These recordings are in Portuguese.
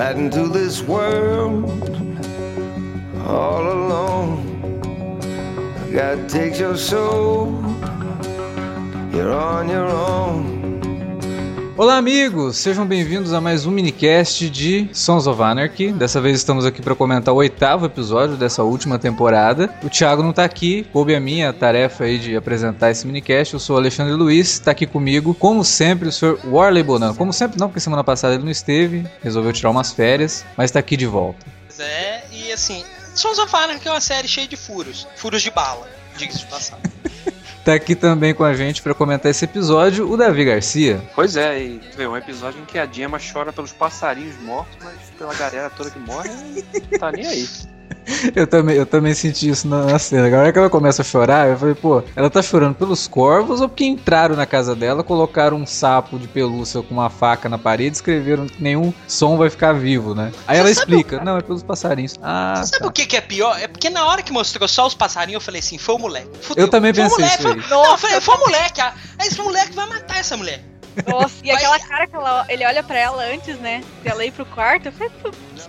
riding through this world all alone. God takes your soul, you're on your own. Olá, amigos! Sejam bem-vindos a mais um minicast de Sons of Anarchy. Dessa vez estamos aqui para comentar o oitavo episódio dessa última temporada. O Thiago não está aqui, coube a minha tarefa aí de apresentar esse minicast. Eu sou o Alexandre Luiz, está aqui comigo, como sempre, o senhor Warley Bonan. Como sempre, não, porque semana passada ele não esteve, resolveu tirar umas férias, mas está aqui de volta. É, e assim, Sons of Anarchy é uma série cheia de furos, furos de bala, diga-se de passagem. Tá aqui também com a gente para comentar esse episódio o Davi Garcia. Pois é, e vê, um episódio em que a Gemma chora pelos passarinhos mortos, mas pela galera toda que morre, tá nem aí. eu, também, eu também senti isso na, cena. Agora que ela começa a chorar, eu falei, pô, ela tá chorando pelos corvos ou porque entraram na casa dela, colocaram um sapo de pelúcia com uma faca na parede e escreveram que nenhum som vai ficar vivo, né? Aí Você ela explica, o... não, é pelos passarinhos. Ah, Você sabe tá. o que, que é pior? É porque na hora que mostrou só os passarinhos, eu falei assim, foi o moleque. Fudeu. Eu também pensei isso. Foi, não, eu falei, foi o moleque. Ah, esse moleque vai matar essa mulher. Nossa, e aquela cara que ela, ele olha pra ela antes, né? De ela ir pro quarto. Eu falei,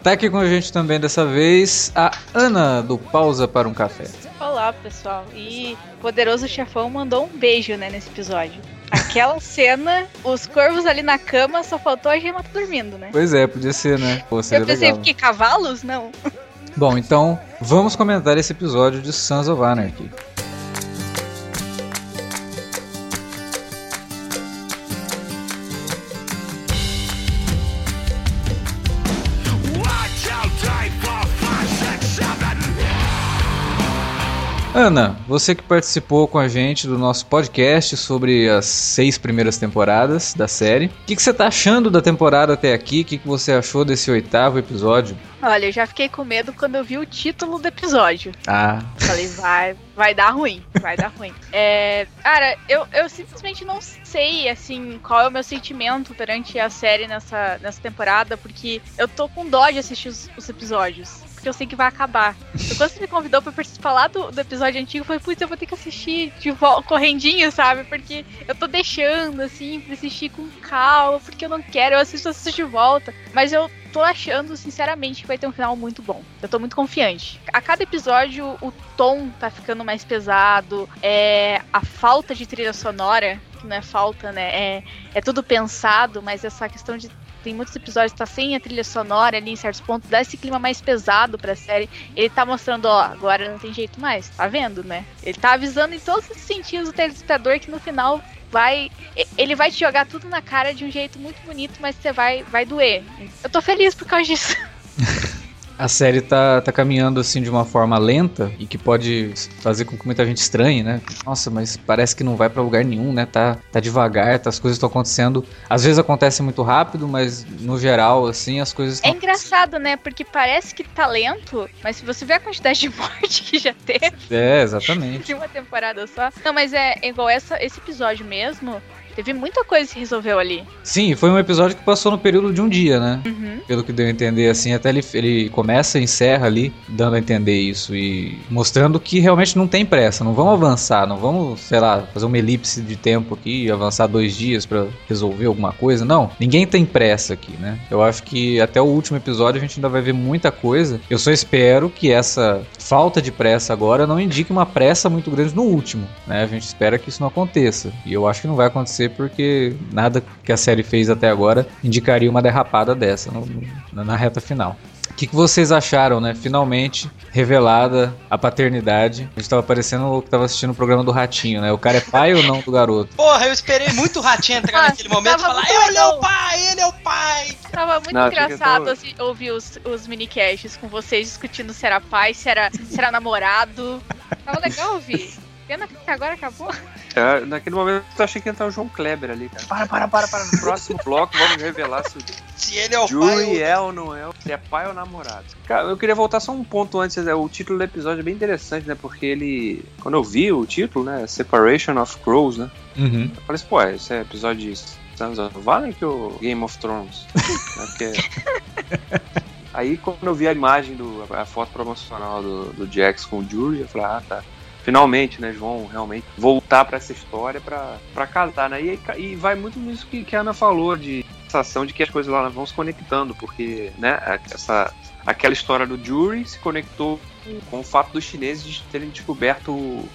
Tá aqui com a gente também dessa vez a Ana do Pausa para um Café. Olá, pessoal. E o Poderoso Chefão mandou um beijo, né, nesse episódio. Aquela cena, os corvos ali na cama, só faltou a gema tá dormindo, né? Pois é, podia ser, né? Pô, Eu pensei, legal. que cavalos? Não. Bom, então vamos comentar esse episódio de Sons of Anarchy. Ana, você que participou com a gente do nosso podcast sobre as seis primeiras temporadas da série, o que, que, você tá achando da temporada até aqui? O que, que você achou desse oitavo episódio? Olha, eu já fiquei com medo quando eu vi o título do episódio. Ah. Falei, vai, vai dar ruim, vai dar ruim. É, cara, eu, eu simplesmente não sei, assim, qual é o meu sentimento perante a série nessa, nessa temporada, porque eu tô com dó de assistir os, os episódios porque eu sei que vai acabar. Então, quando você me convidou pra participar lá do, do episódio antigo, foi putz, eu vou ter que assistir de volta, correndinho, sabe? Porque eu tô deixando, assim, pra assistir com calma, porque eu não quero, eu assisto, assisto de volta. Mas eu tô achando, sinceramente, que vai ter um final muito bom. Eu tô muito confiante. A cada episódio, o tom tá ficando mais pesado, é a falta de trilha sonora, que não é falta, né? É, é tudo pensado, mas essa questão de tem muitos episódios que tá sem a trilha sonora ali em certos pontos, dá esse clima mais pesado pra série. Ele tá mostrando, ó, agora não tem jeito mais, tá vendo, né? Ele tá avisando em todos os sentidos o telespectador que no final vai. Ele vai te jogar tudo na cara de um jeito muito bonito, mas você vai, vai doer. Eu tô feliz por causa disso. a série tá, tá caminhando assim de uma forma lenta e que pode fazer com que muita gente estranhe, né? Nossa, mas parece que não vai para lugar nenhum, né? Tá, tá devagar, tá, as coisas estão acontecendo. Às vezes acontece muito rápido, mas no geral, assim, as coisas É engraçado, né? Porque parece que tá lento, mas se você vê a quantidade de morte que já teve. É, exatamente. De uma temporada só. Não, mas é igual essa, esse episódio mesmo. Teve muita coisa que se resolveu ali. Sim, foi um episódio que passou no período de um dia, né? Uhum. Pelo que deu a entender, assim, até ele, ele começa e encerra ali, dando a entender isso e mostrando que realmente não tem pressa, não vamos avançar, não vamos, sei lá, fazer uma elipse de tempo aqui e avançar dois dias para resolver alguma coisa. Não, ninguém tem pressa aqui, né? Eu acho que até o último episódio a gente ainda vai ver muita coisa. Eu só espero que essa falta de pressa agora não indique uma pressa muito grande no último, né? A gente espera que isso não aconteça. E eu acho que não vai acontecer acontecer, porque nada que a série fez até agora indicaria uma derrapada dessa no, no, na reta final. O que, que, vocês acharam, né? Finalmente revelada a paternidade. A gente tava parecendo o que tava assistindo o programa do Ratinho, né? O cara é pai ou não do garoto? Porra, eu esperei muito o Ratinho entrar naquele momento e falar: ele é o pai, ele é o pai. Tava muito não, engraçado tô... assim, ouvir os, os minicasts com vocês discutindo se era pai, se era, se era namorado. Tava legal ouvir. Pena que agora acabou. É, naquele momento eu achei que ia entrar o João Kleber ali, cara. Para, para, para, para. No próximo bloco vamos revelar se, se ele é o Julie pai. Ou... é ou não é, se é pai ou namorado. Cara, eu queria voltar só um ponto antes. Né? O título do episódio é bem interessante, né? Porque ele. Quando eu vi o título, né? Separation of Crows, né? Uhum. Eu falei assim, pô, esse é episódio de Sons of que o Game of Thrones. Porque... Aí quando eu vi a imagem do. a foto promocional do, do Jax com o Julie, eu falei, ah, tá finalmente, né, vão realmente voltar para essa história para casar, né? E, e vai muito nisso que, que a Ana falou de sensação de que as coisas lá vão se conectando, porque, né, essa, aquela história do Jury se conectou com o fato dos chineses de terem descoberto o,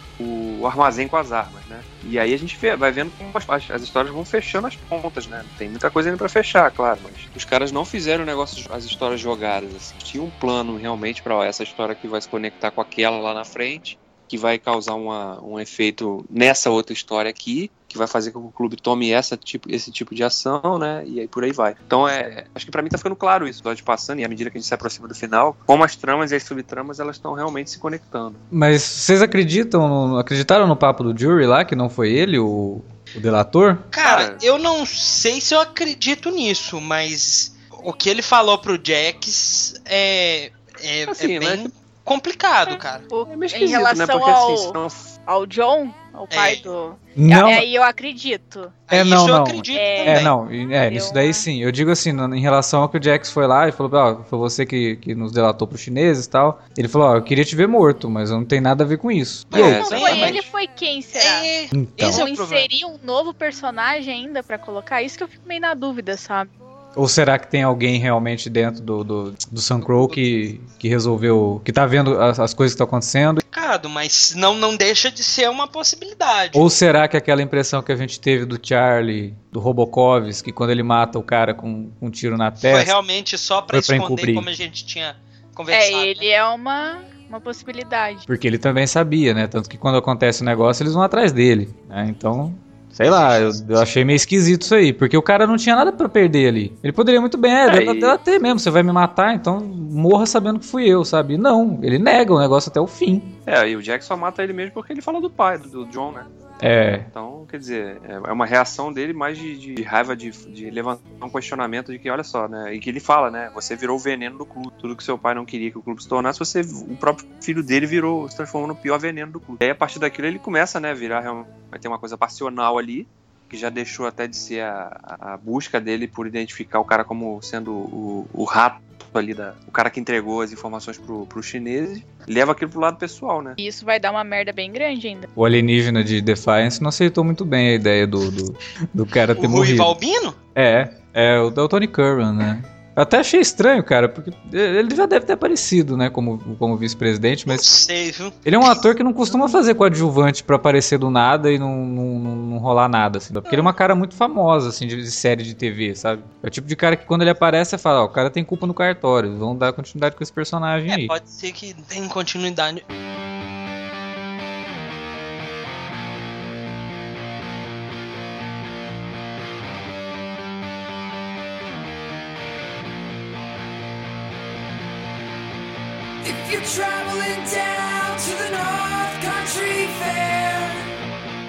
o armazém com as armas, né? E aí a gente vê, vai vendo como as, as, histórias vão fechando as pontas, né? Tem muita coisa ainda para fechar, claro, mas os caras não fizeram o negócio, as histórias jogadas, assim. Tinha um plano realmente para essa história que vai se conectar com aquela lá na frente que vai causar uma, um efeito nessa outra história aqui, que vai fazer com que o clube tome essa tipo, esse tipo de ação, né? E aí por aí vai. Então é. Acho que para mim tá ficando claro isso, do passando, e à medida que a gente se aproxima do final, como as tramas e as subtramas elas estão realmente se conectando. Mas vocês acreditam, acreditaram no papo do Jury lá, que não foi ele, o, o delator? Cara, Cara, eu não sei se eu acredito nisso, mas o que ele falou pro Jax é. É, assim, é bem. Né? Complicado, é, cara. O, é em relação né? Porque, ao, assim, senão... ao John, o pai é. do. Não. Aí eu acredito. É, não, Isso não. eu acredito é, é não. É, nisso daí sim. Eu digo assim, em relação ao que o Jax foi lá e falou, ó, foi você que, que nos delatou pros chineses e tal. Ele falou, ó, eu queria te ver morto, mas não tem nada a ver com isso. É, não foi ele, foi quem, será? É, então. Esse é inserir um novo personagem ainda para colocar? Isso que eu fico meio na dúvida, sabe? Ou será que tem alguém realmente dentro do, do, do Sun Crow que, que resolveu. que tá vendo as, as coisas que estão acontecendo? Cado, mas não, não deixa de ser uma possibilidade. Ou será que aquela impressão que a gente teve do Charlie, do Robokovs, que quando ele mata o cara com, com um tiro na testa. Foi realmente só pra esconder encobrir. como a gente tinha conversado. É, ele né? é uma uma possibilidade. Porque ele também sabia, né? Tanto que quando acontece o negócio, eles vão atrás dele. Né? Então, Sei lá, eu, eu, achei meio esquisito isso aí, porque o cara não tinha nada para perder ali. Ele poderia muito bem, é, deve, deve ter mesmo, você vai me matar, então morra sabendo que fui eu, sabe? Não, ele nega o negócio até o fim. É, e o Jack só mata ele mesmo porque ele fala do pai, do, do John, né? É. Então, quer dizer, é, é uma reação dele mais de, de raiva, de, de, levantar um questionamento de que, olha só, né? E que ele fala, né? Você virou o veneno do clube. Tudo que seu pai não queria que o clube se tornasse, você, o próprio filho dele virou, se transformou no pior veneno do clube. E aí, a partir daquilo, ele começa, né? Virar. Vai ter uma coisa passional ali que já deixou até de ser a, a busca dele por identificar o cara como sendo o, o rato ali da, o cara que entregou as informações pro, pro chineses, leva aquilo pro lado pessoal, né? E isso vai dar uma merda bem grande ainda. O alienígena de Defiance não aceitou muito bem a ideia do, do, do cara ter o morrido. O Albino? É, é o, o Tony Curran, né? Eu até achei estranho, cara, porque ele já deve ter aparecido, né, como, como vice-presidente, mas. Não sei, viu? Ele é um ator que não costuma fazer coadjuvante para aparecer do nada e não, não, não, não, rolar nada, assim. Porque ele é uma cara muito famosa, assim, de, de, série de TV, sabe? É o tipo de cara que quando ele aparece, você fala, ó, o cara tem culpa no cartório, vamos dar continuidade com esse personagem é, aí. Pode ser que tenha continuidade.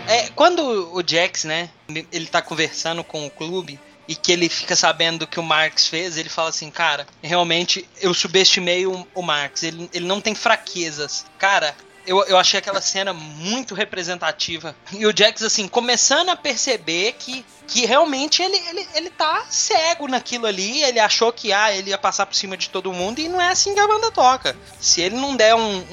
É, quando o Jax, né, ele tá conversando com o clube e que ele fica sabendo do que o Marx fez, ele fala assim, cara, realmente eu subestimei o, o Marx, ele, ele não tem fraquezas. Cara, eu, eu achei aquela cena muito representativa. E o Jax, assim, começando a perceber que que realmente ele, ele, ele tá cego naquilo ali. Ele achou que ah, ele ia passar por cima de todo mundo e não é assim que a banda toca. Se ele não der um,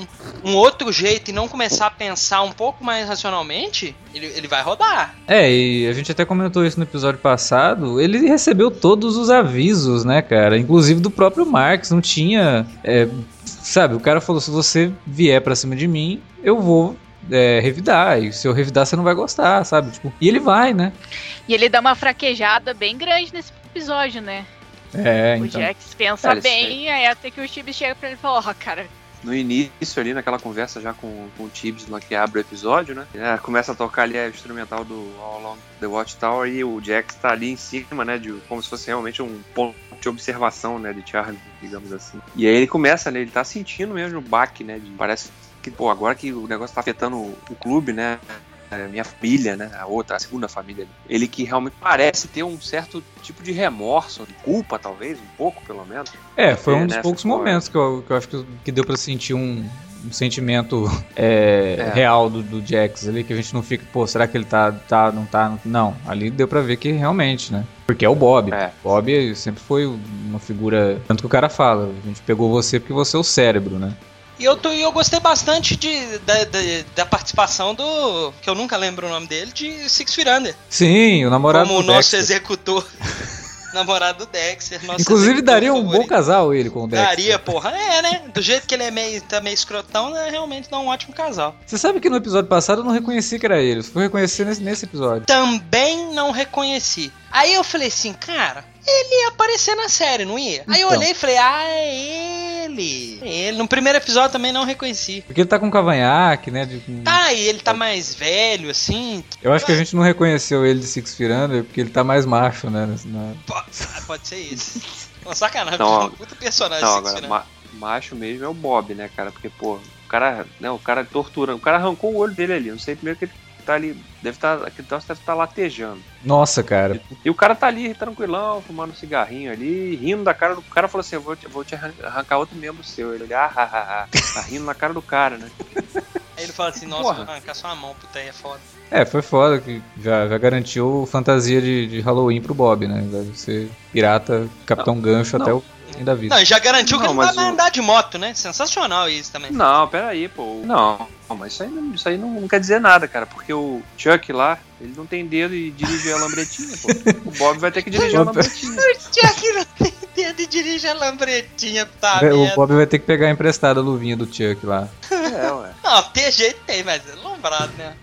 um, outro jeito e não começar a pensar um pouco mais racionalmente, ele, ele vai rodar. É, e a gente até comentou isso no episódio passado. Ele recebeu todos os avisos, né, cara? Inclusive do próprio Marx. Não tinha. É, sabe, o cara falou: se você vier pra cima de mim, eu vou é, revidar. E se eu revidar, você não vai gostar, sabe? Tipo, e ele vai, né? E ele dá uma fraquejada bem grande nesse episódio, né? É, o então. Jax pensa cara, bem, aí até que o Tibbs chega pra ele e fala, ó, oh, cara. No início ali, naquela conversa já com, com o Tibbs lá que abre o episódio, né? É, começa a tocar ali a instrumental do All Along the Watchtower e o Jax tá ali em cima, né? De, como se fosse realmente um ponto de observação, né? De Charlie, digamos assim. E aí ele começa, né? Ele tá sentindo mesmo o baque, né? De, parece que, pô, agora que o negócio tá afetando o clube, né? É, minha família, né? A outra, a segunda família. Ele que realmente parece ter um certo tipo de remorso, de culpa, talvez, um pouco, pelo menos. É, foi um dos poucos momentos que eu, que eu acho que, que deu para sentir um, um sentimento é, é. real do, do Jax ali, que a gente não fica, pô, será que ele tá, tá, não tá? Não, ali deu pra ver que realmente, né? Porque é o Bob. É. Bob sempre foi uma figura. Tanto que o cara fala, a gente pegou você porque você é o cérebro, né? E eu, tô, eu gostei bastante de, da, da, da, participação do. que eu nunca lembro o nome dele, de Six Feet Under. Sim, o namorado Como o nosso executor. namorado do Dexter. Inclusive daria um bom favorito. casal ele com o Dexter. Daria, porra. É, né? Do jeito que ele é meio, tá meio escrotão, é realmente dá um ótimo casal. Você sabe que no episódio passado eu não reconheci que era ele. Fui reconhecer nesse, nesse episódio. Também não reconheci. Aí eu falei assim, cara, ele ia aparecer na série, não ia? Aí eu Então. olhei e falei, ah, é ele. É ele. No primeiro episódio também não reconheci. Porque ele tá com cavanhaque, né? de- Tá, e ele tá mais velho, assim. Eu acho que a gente não reconheceu ele de Six Feet Under porque ele tá mais macho, né? na- Po- ah, Pode ser isso. Uma sacanagem, Não, puta personagem. Não, Six agora, ma- macho mesmo é o Bob, né, cara? Porque, pô, o cara, né, o cara torturando, o cara arrancou o olho dele ali. Não sei primeiro que ele tá ali, deve estar, tá, aquele troço deve estar latejando. Nossa, cara. E o cara tá ali, tranquilão, fumando um cigarrinho ali, rindo da cara do o cara. falou assim: Eu vou te, vou te arran- arrancar outro membro seu. Ele, ah, ah, ah, ah. Tá rindo na cara do cara, né? Aí ele fala assim, nossa, Porra. arrancar sua mão, puta aí é foda. É, foi foda que já, já garantiu fantasia de, de Halloween pro Bob, né? Vai ser pirata, Capitão Gancho até Não. o fim da vida. Não, e já garantiu que Não, ele não vai o- andar de moto, né? Sensacional isso também. Não, peraí, pô. Não, não, mas isso aí, não, isso aí não, não quer dizer nada, cara. Porque o Chuck lá, ele não tem dedo e dirige a lambretinha, pô. O Bob vai ter que dirigir a lambretinha. O Jack não tem dedo e dirige a lambretinha, tá o. Bob vai ter que pegar emprestada a luvinha do Chuck lá. É, ué. Não, ter jeito tem, mas é lombrado, né?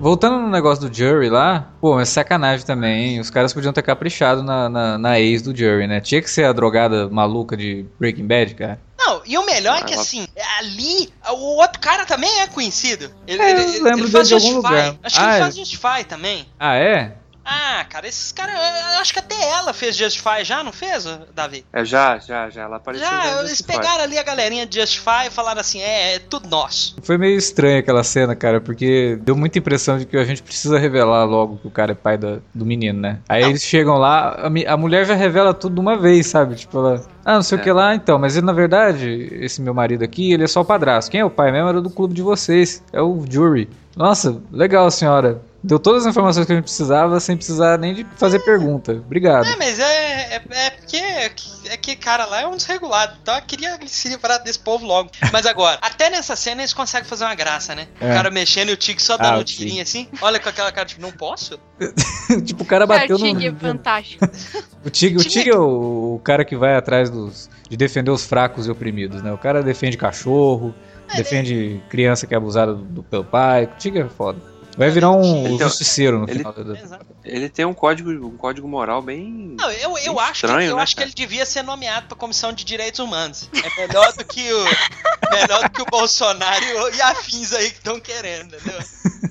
Voltando no negócio do Jury lá, pô, mas sacanagem também, hein? Os caras podiam ter caprichado na, na, na ex do Jury, né? Tinha que ser a drogada maluca de Breaking Bad, cara. Não, e o melhor é que Ah, assim, ali, o outro cara também é conhecido. Ele, É, ele, eu ele- lembro ele faz de algum Justify. lugar. Acho que Ah, ele é. faz Justify também. Ah, é? Ah, cara, esses caras. eu Acho que até ela fez Justify já, não fez, Davi? É, já, já, já. Ela apareceu. Já, no eles pegaram ali a galerinha de Justify e falaram assim: é, é tudo nosso. Foi meio estranho aquela cena, cara, porque deu muita impressão de que a gente precisa revelar logo que o cara é pai da- do menino, né? Aí eles chegam lá, a, a mulher já revela tudo de uma vez, sabe? Tipo, ela. Ah, não sei o É. que lá, então, mas ele, na verdade, esse meu marido aqui, ele é só o padrasto. Quem é o pai mesmo era do clube de vocês. É o Jury. Nossa, legal, senhora. Deu todas as informações que a gente precisava sem precisar nem de fazer pergunta. Obrigado. É, mas é, é, é porque é que cara lá é um desregulado. Então eu queria se livrar desse povo logo. Mas agora, até nessa cena eles conseguem fazer uma graça, né? O É. cara mexendo e o Tig só dando Ah, um tirinho assim. Olha com aquela cara de não posso. tipo, o cara bateu no. Tig, fantástico. O Tig, o Tig- Tig é o, o cara que vai atrás dos, de defender os fracos e oprimidos, né? O cara defende cachorro, É, defende criança que é abusada do, do- pelo pai. O Tig é foda. Vai virar um Ele tem- justiceiro no ele- final da. Ele tem um código, um código moral bem. Não, eu, eu Bem acho, que, estranho, eu né, acho que ele devia ser nomeado pra Comissão de Direitos Humanos. É melhor do que o, melhor do que o Bolsonaro e, e afins aí que estão querendo, entendeu?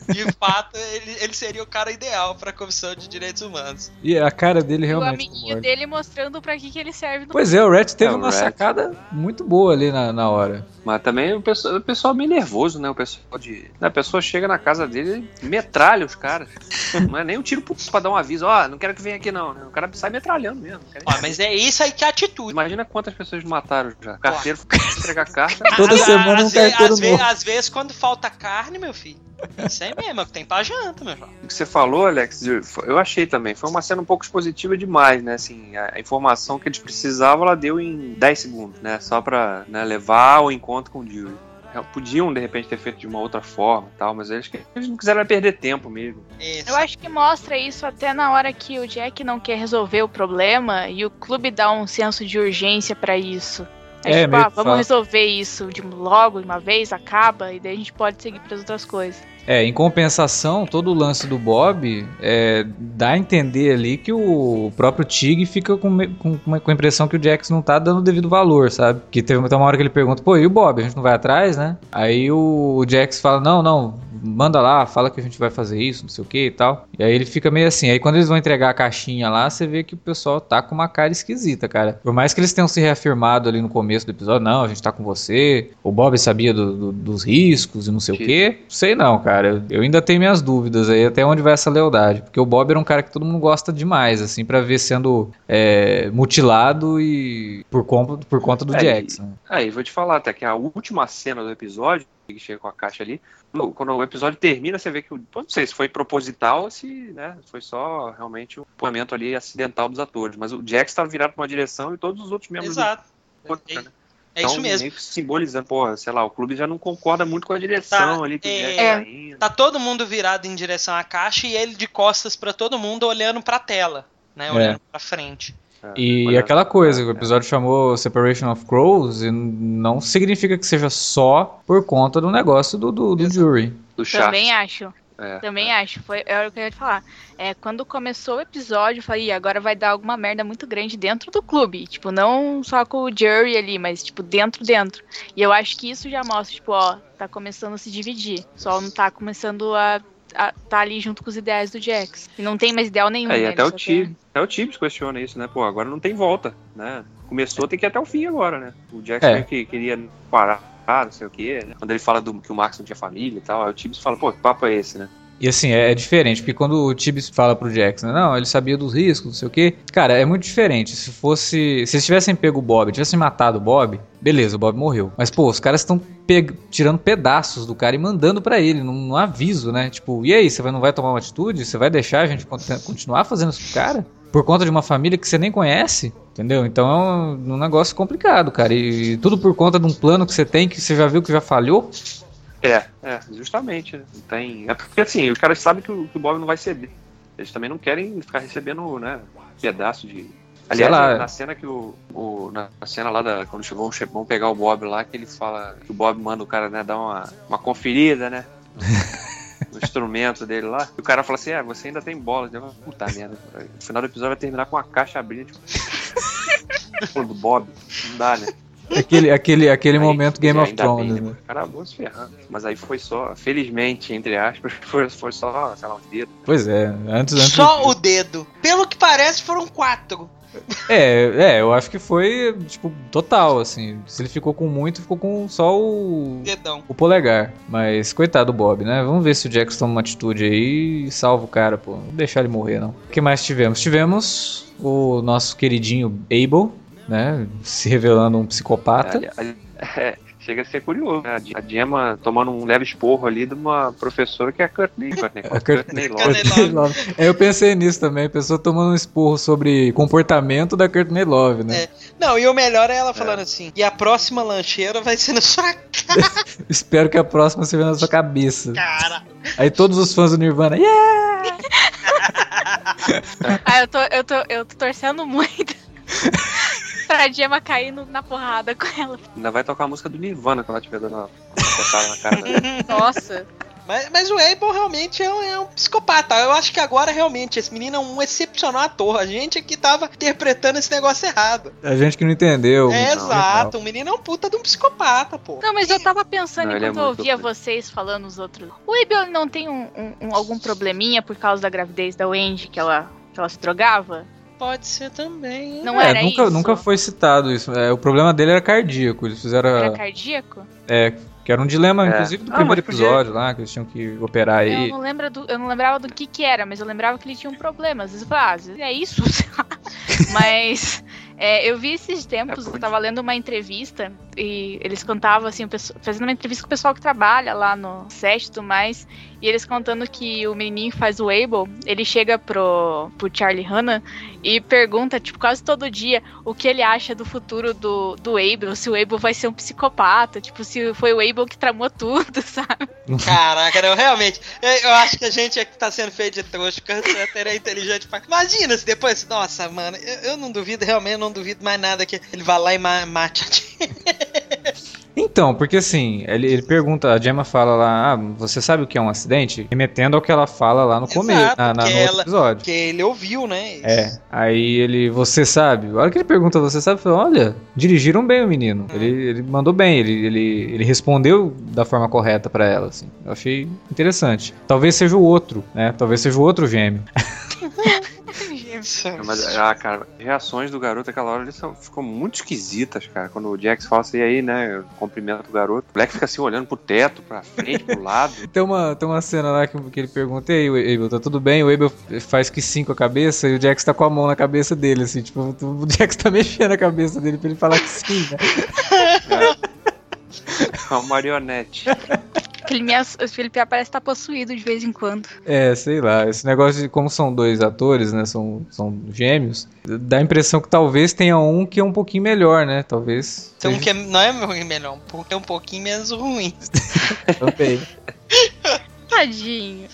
De fato, ele, ele seria o cara ideal pra Comissão de Direitos Humanos. E a cara dele E o realmente. amiguinho dele mostrando pra que, que ele serve no Pois é, o Rat teve É, o uma Rat. sacada muito boa ali na, na hora. Mas também o pessoal, o pessoal meio nervoso, né? O pessoal de. A pessoa chega na casa dele e metralha os caras. Não é nem um tiro pro- pra dar um aviso, ó, não quero que venha aqui não. né? O cara sai metralhando mesmo. Ó, mas é isso aí que é atitude. Imagina quantas pessoas mataram já. O carteiro entregar carta. Toda Às- semana um às carteiro às, ve- novo. às vezes, quando falta carne, meu filho, isso aí mesmo, é o que tem pra janta, meu filho. O que você falou, Alex, eu- achei também. Foi uma cena um pouco expositiva demais, né? Assim, a informação que eles precisavam, ela deu em 10 segundos, né? Só pra né, levar ao encontro com o Jury. Podiam, de repente, ter feito de uma outra forma e tal, mas eles, eles não quiseram perder tempo mesmo. Isso. Eu acho que mostra isso até na hora que o Jack não quer resolver o problema e o clube dá um senso de urgência pra isso. É, É, tipo, ah, vamos resolver isso de logo, de uma vez, acaba, e daí a gente pode seguir para outras coisas. É, em compensação, todo o lance do Bob é, dá a entender ali que o próprio Tig fica com, com, com a- impressão que o Jax não tá dando o devido valor, sabe? Que teve uma hora que ele pergunta, pô, e o Bob? A gente não vai atrás, né? Aí o, o Jax fala, não, não, manda lá, fala que a gente vai fazer isso, não sei o que e tal. E aí ele fica meio assim. Aí quando eles vão entregar a caixinha lá, você vê que o pessoal tá com uma cara esquisita, cara. Por mais que eles tenham se reafirmado ali no começo do episódio, não, a gente tá com você, o Bob sabia do- do- dos riscos e não sei o Que- que. Sei não, cara. Eu, ainda tenho minhas dúvidas aí até onde vai essa lealdade. Porque o Bob era um cara que todo mundo gosta demais, assim, pra ver sendo é, mutilado e por conta, por conta do É, Jackson. Aí, vou te falar até que a última cena do episódio chega com a caixa ali. Quando o episódio termina, você vê que, não sei se foi proposital ou se né, foi só realmente um momento ali acidental dos atores. Mas o Jax estava virado para uma direção e todos os outros membros Exato. do outro, É, né? é Então, isso mesmo. meio que simbolizando, pô, sei lá, o clube já não concorda muito com a direção Tá, ali que o é. É. tá. Tá todo mundo virado em direção à caixa e ele de costas pra todo mundo olhando pra tela, né? Olhando pra frente. É, E aquela coisa, o é. episódio chamou Separation of Crows e não significa que seja só por conta do negócio do, do, do jury. do chat. Também acho. É, Também acho, foi é o que eu ia te falar. É, quando começou o episódio, eu falei, "Ih, agora vai dar alguma merda muito grande dentro do clube. Tipo, não só com o Jury ali, mas, tipo, dentro, dentro. E eu acho que isso já mostra, tipo, ó, tá começando a se dividir. Só não tá começando a, a tá ali junto com os ideais do Jax. E não tem mais ideal nenhum, É, e até o até o Tibbs questiona isso, né? Pô, agora não tem volta, né? Começou, tem que ir até o fim agora, né? O Jackson É. meio que queria parar, não sei o quê, né? Quando ele fala do, que o Max não tinha família e tal, aí o Tibbs fala, pô, que papo é esse, né? E assim, é, é diferente, porque quando o Tibbs fala pro Jackson, não, ele sabia dos riscos, não sei o quê. Cara, é muito diferente. Se fosse. Se eles tivessem pego o Bob, tivessem matado o Bob, beleza, o Bob morreu. Mas, pô, os caras estão tirando pedaços do cara e mandando pra ele, num, num aviso, né? Tipo, e aí, você vai- não vai tomar uma atitude? Você vai deixar a gente cont- continuar fazendo isso com o cara? Por conta de uma família que você nem conhece? Entendeu? Então é um, um negócio complicado, cara. E tudo por conta de um plano que você tem que você já viu que já falhou. É, é, justamente, né? Tem... É porque assim, os caras sabem que o, que o Bob não vai ceder. Eles também não querem ficar recebendo, né, pedaço de. Aliás, lá. na cena que o. o- na na cena lá da. Quando chegou, vão pegar o Bob lá, que ele fala. Que o Bob manda o cara, né, dar uma, uma conferida, né? No, instrumento dele lá. E o cara fala assim: é, você ainda tem bola. Eu Puta merda. No final do episódio vai terminar com uma caixa abrindo. Tipo, do Bob. Não dá, né? Aquele, aquele, aquele Aí, momento Game of Thrones, bem, né? né? Cara, acabou se ferrando. Mas aí foi só, felizmente, entre aspas, foi, foi só, sei lá, um dedo. Pois é, antes, antes Só o dedo. Pelo que parece, foram quatro. É, é, eu acho que foi, tipo, total, assim. Se ele ficou com muito, ficou com só o, Dedão. o polegar. Mas, coitado do Bob, né? Vamos ver se o Jax toma uma atitude aí e salva o cara, pô. Não deixar ele morrer, não. O que mais tivemos? Tivemos o nosso queridinho Abel, né? Se revelando um psicopata. Ali- é, chega a ser curioso. né? A Gemma tomando um leve esporro ali de uma professora que é a Courtney. Courtney, A Courtney- Courtney Love. É, eu pensei nisso também, a pessoa tomando um esporro sobre comportamento da Courtney Love, né? É. Não, e o melhor é ela falando assim: e a próxima lancheira vai ser na sua Espero que a próxima seja na sua cabeça. cara. Aí todos os fãs do Nirvana, yeah! Ah, eu tô, eu tô, eu tô torcendo muito pra Gemma no- na porrada com ela. Ainda vai tocar a música do Nirvana quando ela estiver dando uma na cara dela. Nossa. Mas, mas o Abel realmente é um, é um psicopata. Eu acho que agora realmente esse menino é um excepcional ator. A gente aqui tava interpretando esse negócio errado. A gente que não entendeu. é Não, exato. O menino é um puta de um psicopata, pô. Não, mas eu tava pensando Não, é enquanto eu muito ouvia vocês falando os outros. O Abel não tem um, um- um- algum probleminha por causa da gravidez da Wendy que ela, que ela se drogava? Pode ser também. Não É, era nunca, isso? nunca foi citado isso. É, o problema dele era cardíaco. Eles fizeram. Era cardíaco? É, que era um dilema, É. inclusive, do Ah, primeiro mas podia- episódio lá, que eles tinham que operar Eu aí. não, lembro do, eu não lembrava do que que era, mas eu lembrava que ele tinha um problema. Às vezes eu falava, ah, é isso, sei lá. Mas é, eu vi esses tempos, É, eu tava lendo uma entrevista e eles contavam assim, pessoal- fazendo uma entrevista com o pessoal que trabalha lá no set e tudo mais, e eles contando que o menininho que faz o Abel, ele chega pro, pro Charlie Hanna e pergunta, tipo, quase todo dia o que ele acha do futuro do, do Abel, se o Abel vai ser um psicopata, tipo, se foi o Abel que tramou tudo, sabe? Caraca, não, realmente. Eu, acho que a gente é que tá sendo feito de trouxa, porque é inteligente pra. Imagina se depois. Nossa, mano, eu, eu não duvido, realmente não duvido mais nada que ele vá lá e ma mate a. Então, porque assim, ele, ele pergunta, a Gemma fala lá, ah, você sabe o que é um acidente? Remetendo ao que ela fala lá no Exato, começo, na, na, no ela- episódio. Porque ele ouviu, né? isso. É, aí ele, você sabe? A hora que ele pergunta, você sabe? Fala, olha, dirigiram bem o menino. Uhum. Ele, ele mandou bem, ele, ele, ele respondeu da forma correta pra ela, assim. Eu achei interessante. Talvez seja o outro, né? Talvez seja o outro gêmeo. Mas, ah, cara, as reações do garoto aquela hora ali são, ficam muito esquisitas, cara. Quando o Jax fala assim, e aí, né, cumprimenta o garoto. O moleque fica assim, olhando pro teto, pra frente, pro lado. Tem uma, tem uma cena lá que, que ele pergunta, e aí, Abel, tá tudo bem? O Abel faz que sim com a cabeça e o Jax tá com a mão na cabeça dele, assim, tipo, o Jax tá mexendo a cabeça dele pra ele falar que sim, né? Uma marionete. Felipe, o Felipe parece estar possuído de vez em quando. É, sei lá. Esse negócio de como são dois atores, né? São, são gêmeos. Dá a impressão que talvez tenha um que é um pouquinho melhor, né? Talvez. Tem um que é, não é melhor, porque é um pouquinho menos ruim. Também. Tadinho.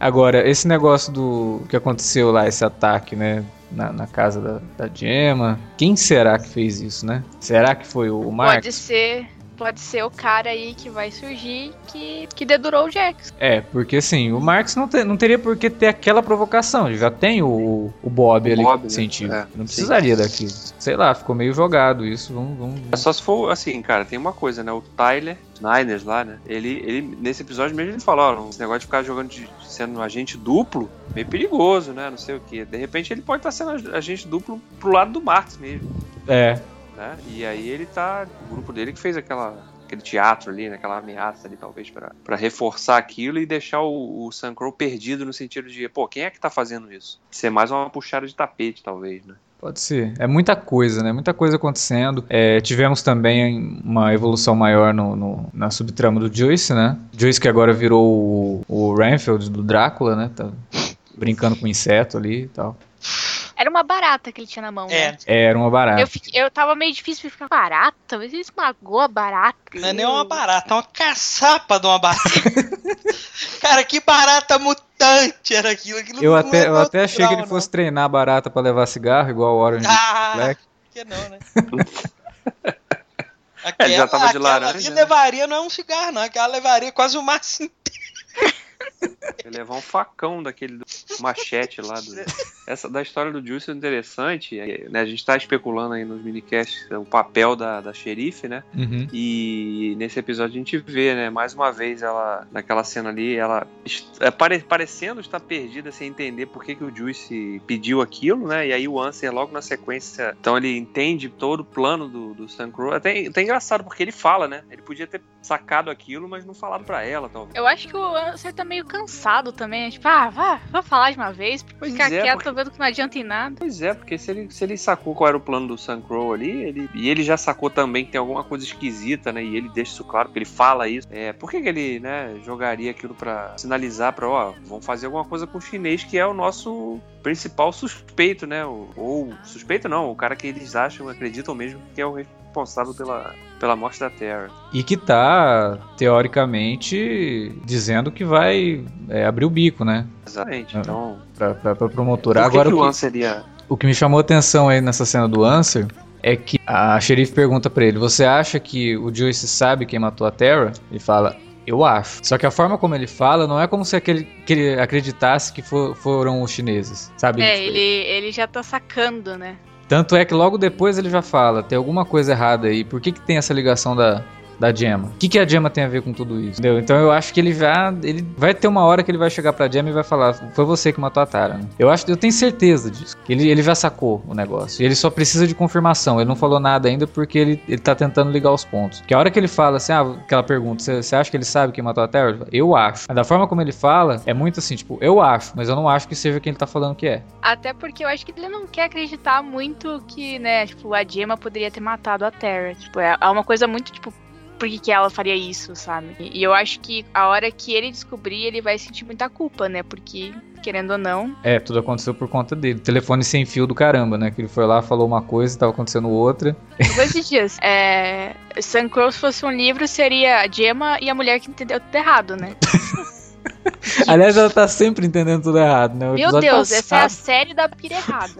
Agora, esse negócio do que aconteceu lá, esse ataque, né? Na, na casa da, da Gemma. Quem será que fez isso, né? Será que foi o Mark? Pode ser pode ser o cara aí que vai surgir que, que dedurou o Jax. É, porque assim, o Marx não, te, não teria por que ter aquela provocação. Ele já tem o, o Bob o ali Bob, científico. Né? É, não precisaria sim. daquilo. Sei lá, ficou meio jogado isso. Vamos, vamos... É só se for assim, cara, tem uma coisa, né? O Tyler Niners lá, né? Ele, ele, nesse episódio mesmo, ele falou, ó, esse negócio de ficar jogando de, sendo um agente duplo, meio perigoso, né? Não sei o que. De repente ele pode estar sendo agente duplo pro lado do Marx mesmo. É, né? E aí ele tá. O grupo dele que fez aquela, aquele teatro ali, né? aquela ameaça ali, talvez, para reforçar aquilo e deixar o, o Sam Crow perdido no sentido de, pô, quem é que tá fazendo isso? Ser mais uma puxada de tapete, talvez, né? Pode ser. É muita coisa, né? Muita coisa acontecendo. É, tivemos também uma evolução maior no, no, na subtrama do Joyce, né? Joyce que agora virou o, o Renfield do Drácula, né? Tá brincando com inseto ali e tal. Era uma barata que ele tinha na mão, é. né? Era uma barata. Eu, fiquei, eu tava meio difícil de ficar barata. Talvez ele esmagou a barata. Não é nem uma barata, é uma caçapa de uma barata. Cara, que barata mutante era aquilo. aquilo eu até, é eu até achei que ele fosse treinar a barata pra levar cigarro, igual o Orange ah, Black. Que não, né? Aquela, é, já tava de laranja. Que né? levaria não é um cigarro, não. Aquela levaria quase o maço inteiro. Ele levar um facão daquele machete lá. Do... Essa da história do Juice é interessante. Né? A gente tá especulando aí nos minicasts o papel da, da xerife, né? Uhum. E nesse episódio a gente vê, né? Mais uma vez ela, naquela cena ali, ela é, pare, parecendo estar perdida sem entender por que, que o Juice pediu aquilo, né? E aí o Answer logo na sequência, então ele entende todo o plano do, do Sam Crow. Até, até engraçado, porque ele fala, né? Ele podia ter sacado aquilo, mas não falado para ela, talvez. Eu acho que o Answer tá meio cansado também. Né? Tipo, ah, vá, vou falar de uma vez, porque ficar é, quieto, porque... vendo que não adianta em nada. Pois é, porque se ele, se ele sacou qual era o plano do Sun Crow ali, ele, e ele já sacou também que tem alguma coisa esquisita, né? E ele deixa isso claro, porque ele fala isso. É, por que, que ele, né, jogaria aquilo para sinalizar para, ó, vamos fazer alguma coisa com o chinês, que é o nosso principal suspeito, né? Ou, ou suspeito não, o cara que eles acham, acreditam mesmo que é o responsável pela, pela morte da Terra. E que tá, teoricamente, dizendo que vai é, abrir o bico, né? Exatamente. Então. Pra, pra, pra promotora. Que Agora, que o, que, seria... o que me chamou a atenção aí nessa cena do Answer é que a xerife pergunta para ele: Você acha que o Joyce sabe quem matou a Terra? Ele fala: eu acho. Só que a forma como ele fala não é como se aquele, que ele acreditasse que for, foram os chineses, sabe? É, ele, ele já tá sacando, né? Tanto é que logo depois ele já fala, tem alguma coisa errada aí. Por que, que tem essa ligação da, da Gemma. O que, que a Gemma tem a ver com tudo isso? Entendeu? Então eu acho que ele já. Ele vai ter uma hora que ele vai chegar pra Gemma e vai falar: Foi você que matou a Tara, né? Eu acho eu tenho certeza disso. Ele, ele já sacou o negócio. Ele só precisa de confirmação. Ele não falou nada ainda porque ele, ele tá tentando ligar os pontos. Que a hora que ele fala assim, ah, aquela pergunta, você acha que ele sabe quem matou a Tara? Eu acho. Mas da forma como ele fala, é muito assim, tipo, eu acho, mas eu não acho que seja quem ele tá falando que é. Até porque eu acho que ele não quer acreditar muito que, né, tipo, a Gemma poderia ter matado a Terra. Tipo, é, é uma coisa muito, tipo, por que, que ela faria isso, sabe? E eu acho que a hora que ele descobrir, ele vai sentir muita culpa, né? Porque, querendo ou não. É, tudo aconteceu por conta dele. Telefone sem fio do caramba, né? Que ele foi lá, falou uma coisa e tava acontecendo outra. Dois dias. É. Sun Crow, se fosse um livro, seria a Gemma e a mulher que entendeu tudo errado, né? Aliás, ela tá sempre entendendo tudo errado, né? O Meu Deus, passado... essa é a série da pira errada.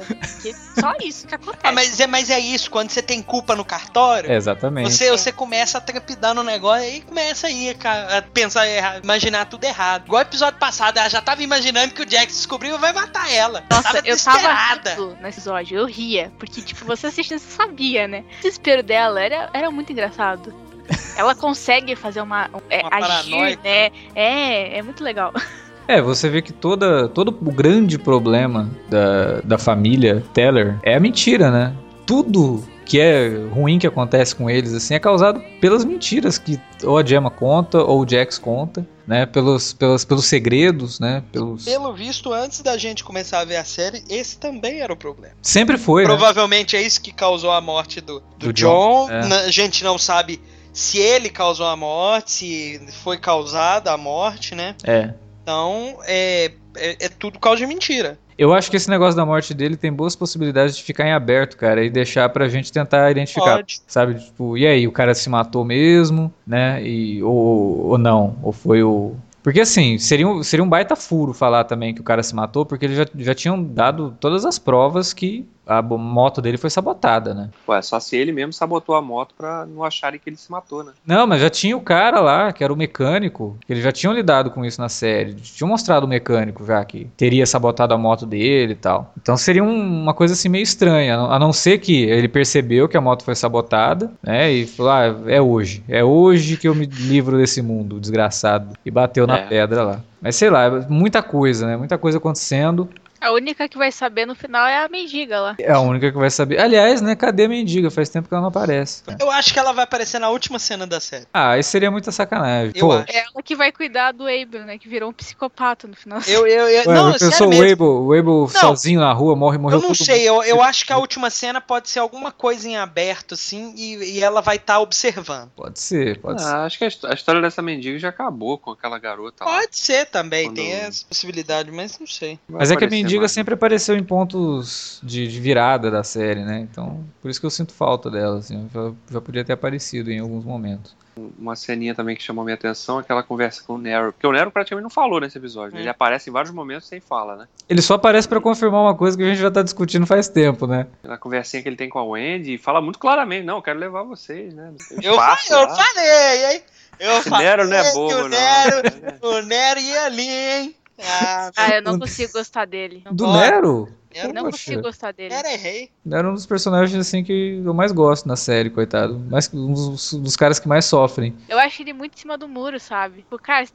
só isso que acontece. Ah, mas, é, mas é isso, quando você tem culpa no cartório, é, exatamente. Você, você começa a trepidar no negócio e começa aí a, a pensar errado, imaginar tudo errado. Igual o episódio passado, ela já tava imaginando que o Jack descobriu e vai matar ela. Nossa, tava eu tava nesse episódio, eu ria, porque tipo, você assistindo, você sabia, né? O desespero dela era, era muito engraçado. Ela consegue fazer uma. É, uma agir, né? É, é muito legal. É, você vê que toda, todo o grande problema da, da família Teller é a mentira, né? Tudo que é ruim que acontece com eles assim é causado pelas mentiras que ou a Gemma conta ou o Jax conta, né? Pelos, pelos, pelos segredos, né? Pelos... Pelo visto, antes da gente começar a ver a série, esse também era o problema. Sempre foi. Né? Provavelmente né? é isso que causou a morte do, do, do John. John. É. A gente não sabe se ele causou a morte, se foi causada a morte, né? É. Então, é, é, é tudo causa de mentira. Eu acho que esse negócio da morte dele tem boas possibilidades de ficar em aberto, cara, e deixar pra gente tentar identificar. Pode. Sabe, tipo, e aí, o cara se matou mesmo, né? E, ou, ou não, ou foi o. Porque assim, seria um, seria um baita furo falar também que o cara se matou, porque eles já, já tinham dado todas as provas que a moto dele foi sabotada, né? Ué, só se ele mesmo sabotou a moto pra não acharem que ele se matou, né? Não, mas já tinha o cara lá, que era o mecânico, que eles já tinham lidado com isso na série. Tinham mostrado o mecânico já que teria sabotado a moto dele e tal. Então seria um- uma coisa assim meio estranha, a não- a não ser que ele percebeu que a moto foi sabotada, né? E falou: ah, é hoje. É hoje que eu me livro desse mundo desgraçado. E bateu na É. pedra lá. Mas sei lá, é muita coisa, né? Muita coisa acontecendo. A única que vai saber no final é a mendiga lá. É a única que vai saber. Aliás, né? Cadê a mendiga? Faz tempo que ela não aparece. Eu acho que ela vai aparecer na última cena da série. Ah, isso seria muita sacanagem. Eu Pô, acho. É ela que vai cuidar do Abel, né? Que virou um psicopata no final. Eu, eu, eu, Ué, não, eu sou o. Abel, o Abel sozinho na rua, morre, morreu Eu não sei, eu, eu acho que a última cena pode ser alguma coisa em aberto, assim, e, e ela vai estar observando. Pode ser, pode ser. Ah, acho que a, a história dessa mendiga já acabou com aquela garota lá. Pode ser também, Quando- tem essa possibilidade, mas não sei. Vai Mas é que a mendiga mais. sempre apareceu em pontos de, de virada da série, né? Então, por isso que eu sinto falta dela, assim. Já, já podia ter aparecido em alguns momentos. Uma ceninha também que chamou minha atenção, aquela conversa com o Nero. Porque o Nero praticamente não falou nesse episódio. É. Ele aparece em vários momentos sem fala, né? Ele só aparece pra confirmar uma coisa que a gente já tá discutindo faz tempo, né? Aquela conversinha que ele tem com a Wendy e fala muito claramente, não, eu quero levar vocês, né? Eu, falei, eu lá. falei, hein? Eu Esse Nero não é falei bobo, o não. Nero, o Nero ia ali, hein? Ah, Ah, eu não consigo gostar dele. Não, Do Nero? Nero, não Poxa. consigo gostar dele. Nero é rei. É um dos personagens, assim, que eu mais gosto na série, coitado. Mais, um dos, dos caras que mais sofrem. Eu acho ele muito em cima do muro, sabe? Tipo, cara,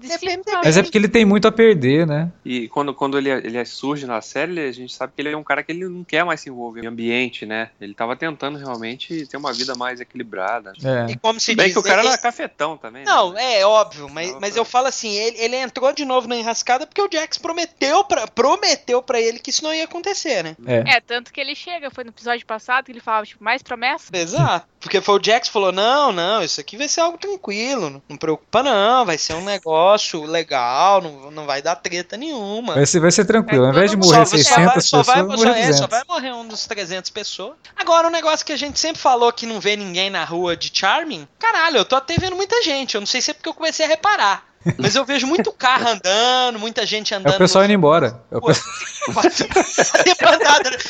Mas é porque ele tem muito a perder, né? E quando, quando ele, ele surge na série, a gente sabe que ele é um cara que ele não quer mais se envolver em ambiente, né? Ele tava tentando realmente ter uma vida mais equilibrada. É. E como se Bem diz, que o cara ele- era cafetão também. né? Não, é óbvio, mas, mas eu falo assim, ele, ele entrou de novo na enrascada porque o Jax prometeu pra, prometeu pra ele que isso não ia acontecer, né? É. É, tanto que ele chega, foi no episódio passado que ele falava, tipo, mais promessa? Exato. Porque foi o Jax que falou: não, não, isso aqui vai ser algo tranquilo. Não, preocupa, não. Vai ser um negócio legal, não, não vai dar treta nenhuma. Vai ser, vai ser tranquilo. É, Ao invés de morrer mundo só, 600 só vai, pessoas, só, vai, vai só, morrer é, 200. só vai morrer um dos 300 pessoas. Agora, um negócio que a gente sempre falou que não vê ninguém na rua de Charming, caralho, eu tô até vendo muita gente. Eu não sei se é porque eu comecei a reparar. Mas eu vejo muito carro andando, muita gente É andando. o pessoal indo embora. É Pô, né?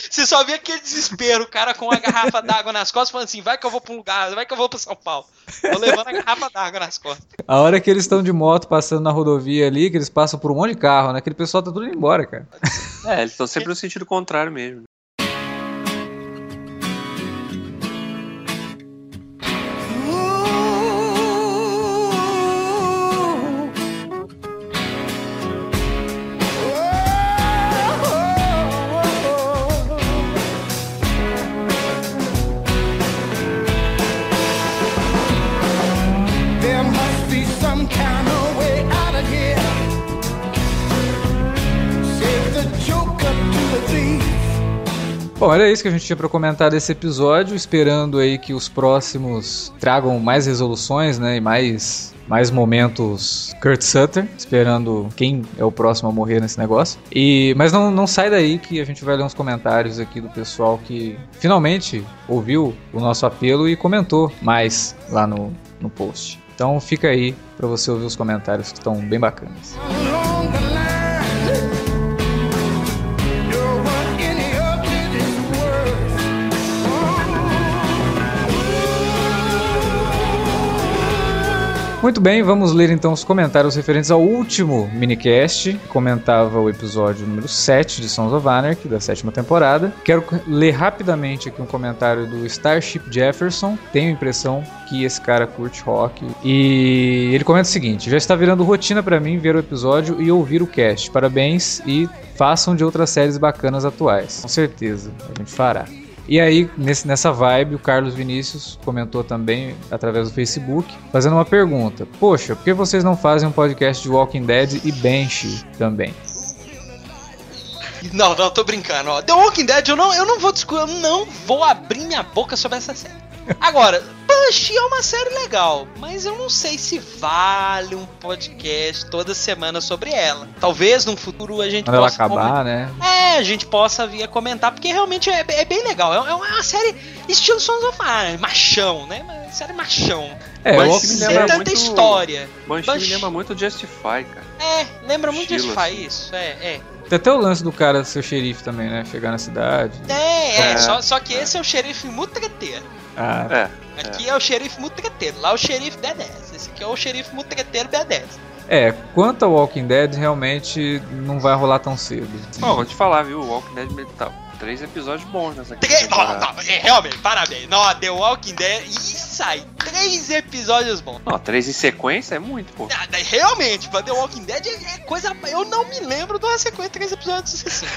Você só vê aquele desespero, o cara com uma garrafa d'água nas costas, falando assim: vai que eu vou pra um lugar, vai que eu vou pra São Paulo. Tô levando a garrafa d'água nas costas. A hora que eles estão de moto passando na rodovia ali, que eles passam por um monte de carro, né? Aquele pessoal tá tudo indo embora, cara. É, eles estão sempre no sentido contrário mesmo. Bom, era isso que a gente tinha pra comentar desse episódio, esperando aí que os próximos tragam mais resoluções, né, e mais mais momentos Kurt Sutter, esperando quem é o próximo a morrer nesse negócio. E mas não, não sai daí que a gente vai ler uns comentários aqui do pessoal que finalmente ouviu o nosso apelo e comentou mais lá no, no post. Então fica aí pra você ouvir os comentários que estão bem bacanas. Muito bem, vamos ler então os comentários referentes ao último minicast, comentava o episódio número 7 de Sons of Anarchy, da sétima temporada. Quero ler rapidamente aqui um comentário do Starship Jefferson. Tenho a impressão que esse cara curte rock. E ele comenta o seguinte: já está virando rotina pra mim ver o episódio e ouvir o cast. Parabéns e façam de outras séries bacanas atuais. Com certeza, a gente fará. E aí, nesse- nessa vibe, o Carlos Vinícius comentou também através do Facebook, fazendo uma pergunta: Poxa, por que vocês não fazem um podcast de Walking Dead e Banshee também? Não, não, tô brincando, ó. The Walking Dead, eu não, eu não vou discutir, eu não vou abrir minha boca sobre essa série. Agora, assisti, é uma série legal, mas eu não sei se vale um podcast toda semana sobre ela. Talvez num futuro a gente Quando ela possa acabar, né? é, a gente possa vir a comentar, porque realmente é, é bem legal. É, é uma série estilo Sons of Anarchy, machão, né? Uma série machão. É, Mas me Sem lembra tanta muito- história. Banshee Banshee. me lembra muito Justify, cara. É, lembra muito Justify assim. isso. É, é. Tem até o lance do cara ser xerife também, né? Chegar na cidade. É, é, É. Só, só que esse é o xerife mutreteiro. Ah, É. Aqui é o xerife mutreteiro, lá é o xerife B10. Esse aqui é o xerife mutreteiro B10. é, quanto ao Walking Dead, realmente não vai rolar tão cedo. Ó, vou te falar, viu? O Walking Dead tá três episódios bons nessa aqui. Três, não, não, é, realmente, parabéns. Não, The Walking Dead, isso aí, três episódios bons. Não, três em sequência é muito, pô. Daí, Realmente, pra The Walking Dead é, é coisa. Eu não me lembro de uma sequência de três episódios sucessivos.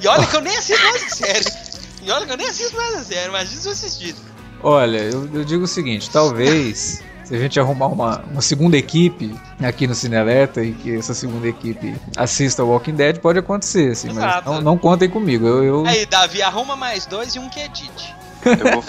E olha que eu nem assisto mais a série. E olha que eu nem assisto mais a série, mas isso eu assisti. Olha, eu, eu digo o seguinte, talvez se a gente arrumar uma, uma segunda equipe aqui no Cine Alerta e que essa segunda equipe assista o Walking Dead, pode acontecer, assim, mas Exato. não, não contem comigo. Eu, eu- Aí, Davi, arruma mais dois e um que edite. Eu vou.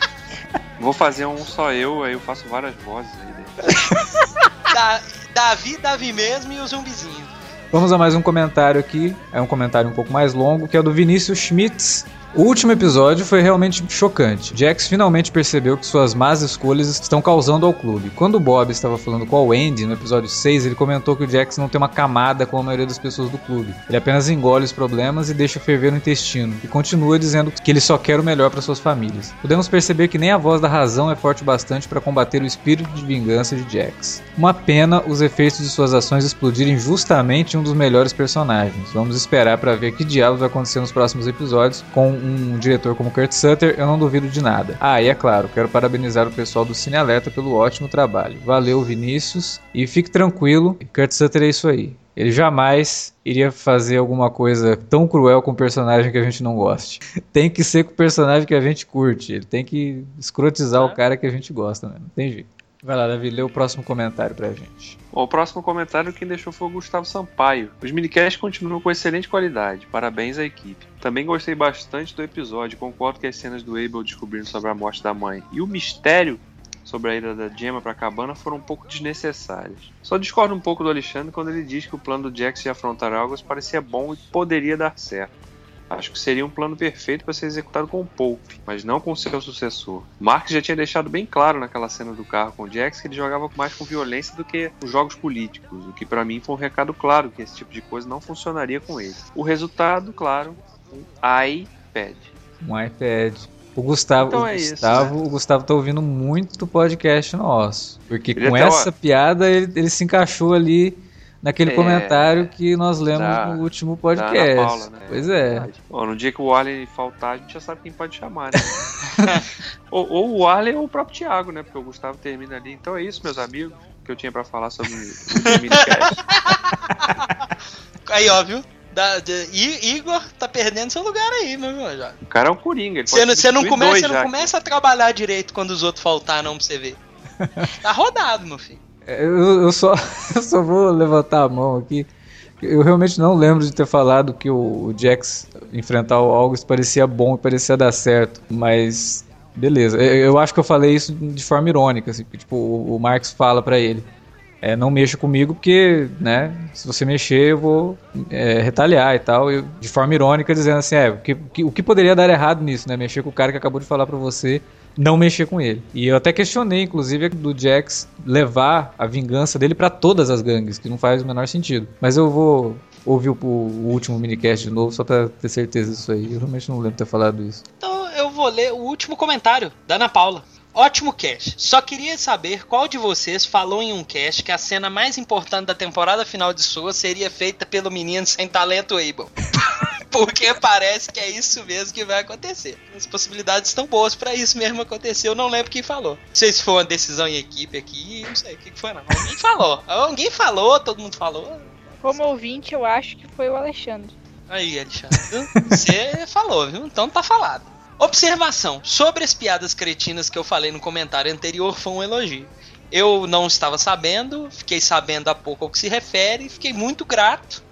vou fazer um só eu, aí eu faço várias vozes aí. Da- Davi, Davi mesmo e o zumbizinho. Vamos a mais um comentário aqui. É um comentário um pouco mais longo, que é do Vinícius Schmitz. O último episódio foi realmente chocante. Jax finalmente percebeu que suas más escolhas estão causando ao clube. Quando o Bob estava falando com o Andy no episódio 6, ele comentou que o Jax não tem uma camada como a maioria das pessoas do clube. Ele apenas engole os problemas e deixa ferver no intestino, e continua dizendo que ele só quer o melhor para suas famílias. Podemos perceber que nem a voz da razão é forte o bastante para combater o espírito de vingança de Jax. Uma pena os efeitos de suas ações explodirem justamente um dos melhores personagens. Vamos esperar para ver que diabos vai acontecer nos próximos episódios com um diretor como Kurt Sutter, eu não duvido de nada. Ah, e é claro, quero parabenizar o pessoal do Cine Alerta pelo ótimo trabalho. Valeu, Vinícius, e fique tranquilo, Kurt Sutter é isso aí. Ele jamais iria fazer alguma coisa tão cruel com um personagem que a gente não goste. Tem que ser com o personagem que a gente curte. Ele tem que escrotizar o cara que a gente gosta, né? Não tem jeito. Vai lá, Davi, lê o próximo comentário pra gente. Bom, o próximo comentário quem deixou foi o Gustavo Sampaio. Os minicasts continuam com excelente qualidade. Parabéns à equipe. Também gostei bastante do episódio. Concordo que as cenas do Abel descobrindo sobre a morte da mãe e o mistério sobre a ida da Gemma pra cabana foram um pouco desnecessárias. Só discordo um pouco do Alexandre quando ele diz que o plano do Jax de afrontar Algas parecia bom e poderia dar certo. Acho que seria um plano perfeito para ser executado com o Pope, mas não com seu sucessor. Marx já tinha deixado bem claro naquela cena do carro com o Jax que ele jogava mais com violência do que com jogos políticos, o que para mim foi um recado claro que esse tipo de coisa não funcionaria com ele. O resultado, claro, um iPad. Um iPad. O Gustavo, Então o é isso, Gustavo, o Gustavo tá ouvindo muito podcast nosso. Porque Ele com essa piada ele, ele se encaixou ali naquele É, comentário que nós lemos da- no último Da podcast. Ana Paula, né? Pois é. Bom, no dia que o Arley faltar, a gente já sabe quem pode chamar, né? ou, ou o Arley ou o próprio Thiago, né? Porque o Gustavo termina ali. Então é isso, meus amigos, que eu tinha pra falar sobre o minicast. Aí, ó, viu? Da, I- Igor tá perdendo seu lugar aí, meu irmão. Já. O cara é um coringa. Ele Você não, você não começa, dois você não começa a trabalhar direito quando os outros faltar, não, pra você ver. Tá rodado, meu filho. Eu, eu só, eu só vou levantar a mão aqui. Eu realmente não lembro de ter falado que o, o Jax enfrentar o August parecia bom e parecia dar certo, mas beleza. Eu, eu acho que eu falei isso de forma irônica, assim, tipo, o, o Marx fala pra ele. É, não mexa comigo porque, né, se você mexer eu vou é, retaliar e tal, eu, de forma irônica dizendo assim, é, o que, o que- poderia dar errado nisso, né, mexer com o cara que acabou de falar pra você não mexer com ele. E eu até questionei, inclusive, do Jax levar a vingança dele pra todas as gangues, que não faz o menor sentido. Mas eu vou ouvir o, o último minicast de novo só pra ter certeza disso aí. Eu realmente não lembro de ter falado isso. Então eu vou ler o último comentário da Ana Paula. Ótimo cast. Só queria saber qual de vocês falou em um cast que a cena mais importante da temporada final de sua seria feita pelo menino sem talento Abel. Porque parece que é isso mesmo que vai acontecer. As possibilidades estão boas pra isso mesmo acontecer. Eu não lembro quem falou. Não sei se foi uma decisão em equipe aqui, não sei o que foi não. Alguém falou. Alguém falou, todo mundo falou. Como ouvinte, eu acho que foi o Alexandre. Aí, Alexandre, você falou, viu? Então tá falado. Observação: sobre as piadas cretinas que eu falei no comentário anterior foi um elogio. Eu não estava sabendo, fiquei sabendo há pouco ao que se refere, fiquei muito grato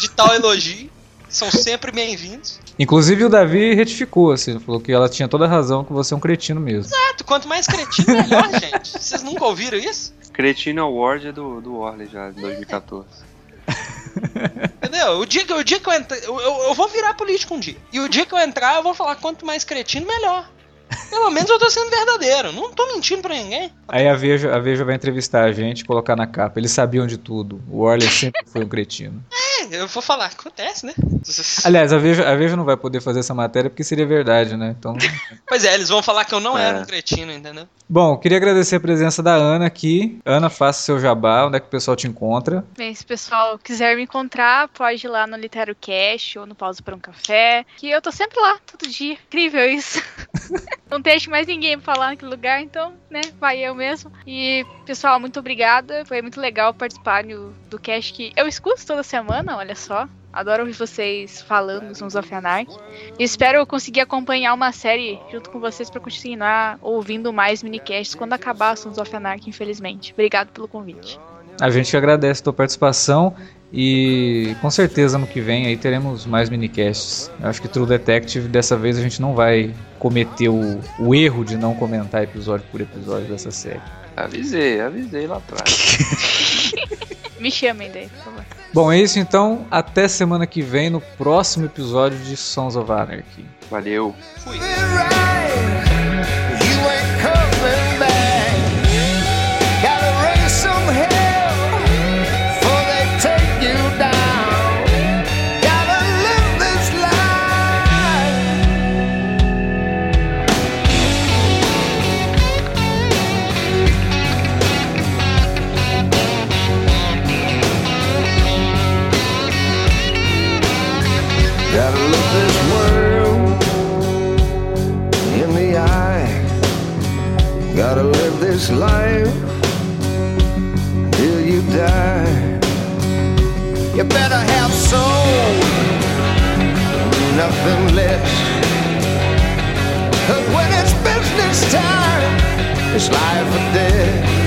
de tal elogio. São sempre bem-vindos. Inclusive o Davi retificou, assim, falou que ela tinha toda a razão, que você é um cretino mesmo. Exato, quanto mais cretino, melhor, gente. Vocês nunca ouviram isso? Cretino Award é do, do Orly já, de 2014. Entendeu? O dia que, o dia que eu entrar. Eu, eu, eu vou virar político um dia. E o dia que eu entrar, eu vou falar quanto mais cretino, melhor. Pelo menos eu tô sendo verdadeiro. Não tô mentindo pra ninguém. Aí a Veja, a Veja vai entrevistar a gente colocar na capa. Eles sabiam de tudo. O Orley sempre foi um cretino. É, eu vou falar. Acontece, né? Aliás, a Veja, a Veja não vai poder fazer essa matéria porque seria verdade, né? Então. Pois é, eles vão falar que eu não É. era um cretino, entendeu? Bom, queria agradecer a presença da Ana aqui. Ana, faça seu jabá, onde é que o pessoal te encontra? Bem, se o pessoal quiser me encontrar, pode ir lá no Litero Cash ou no Pausa para um Café. Que eu tô sempre lá, todo dia. Incrível isso. Não deixe mais ninguém pra falar naquele lugar, então, né, vai eu mesmo. E, pessoal, muito obrigada. Foi muito legal participar do, do cast que eu escuto toda semana, olha só. Adoro ouvir vocês falando Sons of Anarchy. E espero conseguir acompanhar uma série junto com vocês pra continuar ouvindo mais minicasts quando acabar Sons of Anarchy, infelizmente. Obrigado pelo convite. A gente agradece a tua participação e com certeza no que vem aí teremos mais minicasts. Eu acho que True Detective dessa vez a gente não vai cometer o, o erro de não comentar episódio por episódio dessa série. Avisei, avisei lá atrás. Me chamem daí, por favor. Bom, é isso então. Até semana que vem no próximo episódio de Sons of Anarchy. Valeu. Fui. This till you die. You better have soul, nothing less. Cause when it's business time, it's life or death.